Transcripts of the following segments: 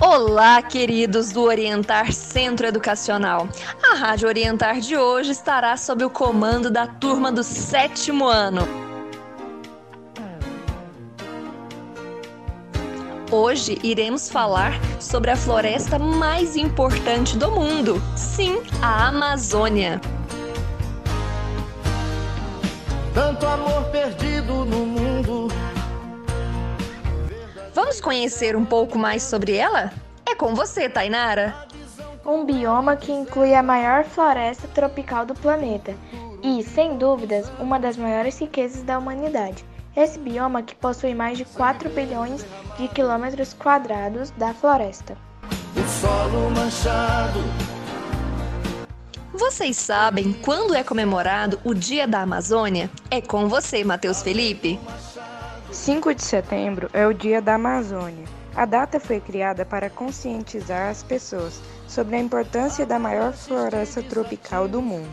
Olá, queridos do Orientar Centro Educacional. A Rádio Orientar de hoje estará sob o comando da turma do sétimo ano. Hoje iremos falar sobre a floresta mais importante do mundo. Sim, a Amazônia. Tanto amor perdido no mundo. Vamos conhecer um pouco mais sobre ela? É com você, Tainara. Um bioma que inclui a maior floresta tropical do planeta e, sem dúvidas, uma das maiores riquezas da humanidade. Esse bioma que possui mais de 4 bilhões de quilômetros quadrados da floresta. O solo manchado. Vocês sabem quando é comemorado o Dia da Amazônia? É com você, Matheus Felipe. 5 de setembro é o Dia da Amazônia. A data foi criada para conscientizar as pessoas sobre a importância da maior floresta tropical do mundo.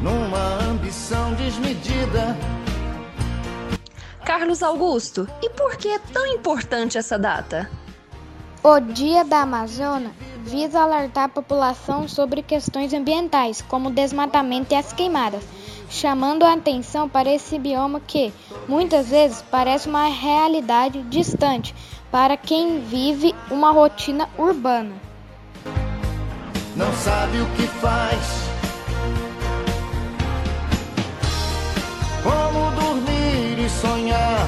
Numa ambição desmedida. Carlos Augusto, e por que é tão importante essa data? O Dia da Amazônia visa alertar a população sobre questões ambientais, como o desmatamento e as queimadas, chamando a atenção para esse bioma que, muitas vezes, parece uma realidade distante para quem vive uma rotina urbana. Não sabe o que faz. Como dormir e sonhar.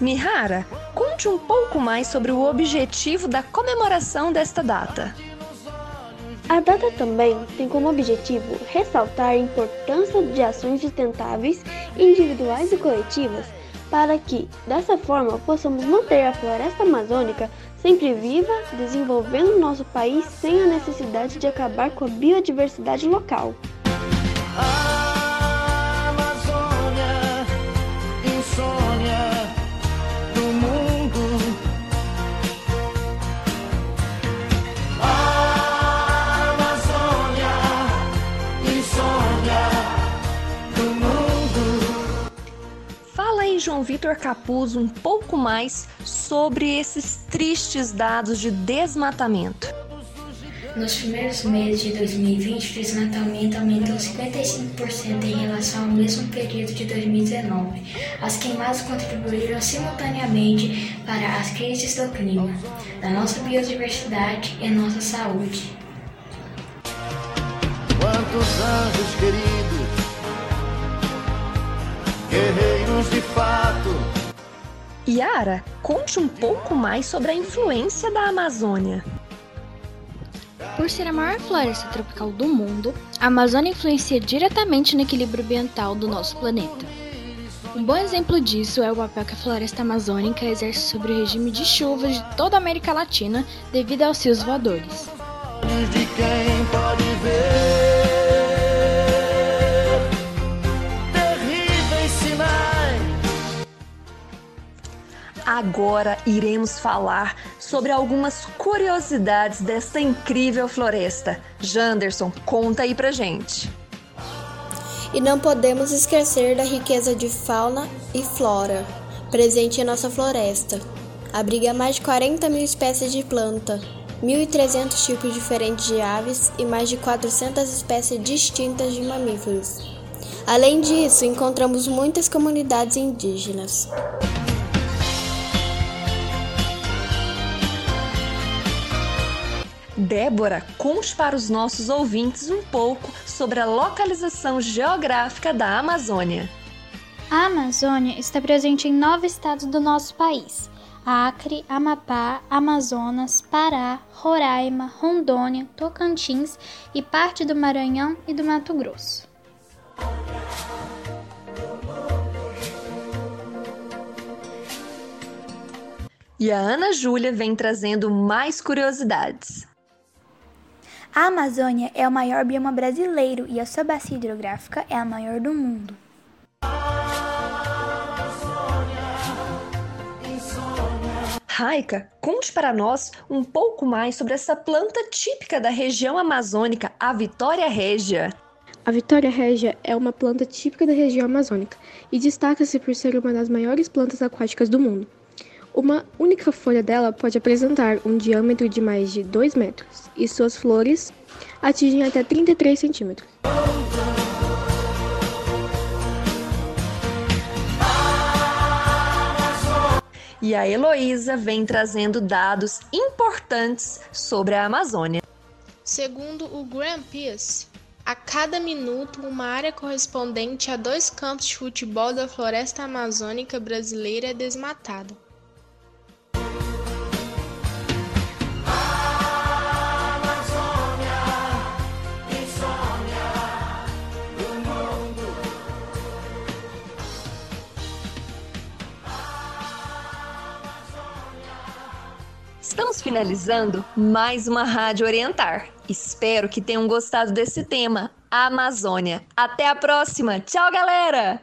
Mihara, conte um pouco mais sobre o objetivo da comemoração desta data. A data também tem como objetivo ressaltar a importância de ações sustentáveis individuais e coletivas para que, dessa forma, possamos manter a floresta amazônica sempre viva, desenvolvendo nosso país sem a necessidade de acabar com a biodiversidade local. A João Vitor Capuz, um pouco mais sobre esses tristes dados de desmatamento. Nos primeiros meses de 2020, o desmatamento aumentou 55% em relação ao mesmo período de 2019. As queimadas contribuíram simultaneamente para as crises do clima, da nossa biodiversidade e nossa saúde. Quantos anjos queridos, guerreiros de fato. Yara, conte um pouco mais sobre a influência da Amazônia. Por ser a maior floresta tropical do mundo, a Amazônia influencia diretamente no equilíbrio ambiental do nosso planeta. Um bom exemplo disso é o papel que a floresta amazônica exerce sobre o regime de chuvas de toda a América Latina devido aos rios voadores. de quem pode ver Agora iremos falar sobre algumas curiosidades desta incrível floresta. Janderson, conta aí pra gente. E não podemos esquecer da riqueza de fauna e flora presente em nossa floresta. Abriga mais de 40 mil espécies de planta, 1.300 tipos diferentes de aves e mais de 400 espécies distintas de mamíferos. Além disso, encontramos muitas comunidades indígenas. Débora, conte para os nossos ouvintes um pouco sobre a localização geográfica da Amazônia. A Amazônia está presente em nove estados do nosso país: Acre, Amapá, Amazonas, Pará, Roraima, Rondônia, Tocantins e parte do Maranhão e do Mato Grosso. E a Ana Júlia vem trazendo mais curiosidades. A Amazônia é o maior bioma brasileiro e a sua bacia hidrográfica é a maior do mundo. Raika, conte para nós um pouco mais sobre essa planta típica da região amazônica, a Vitória régia. A Vitória régia é uma planta típica da região amazônica e destaca-se por ser uma das maiores plantas aquáticas do mundo. Uma única folha dela pode apresentar um diâmetro de mais de 2 metros e suas flores atingem até 33 centímetros. E a Heloísa vem trazendo dados importantes sobre a Amazônia. Segundo o Greenpeace, a cada minuto, uma área correspondente a dois campos de futebol da floresta amazônica brasileira é desmatada. Estamos finalizando mais uma Rádio Orientar. Espero que tenham gostado desse tema, Amazônia. Até a próxima. Tchau, galera!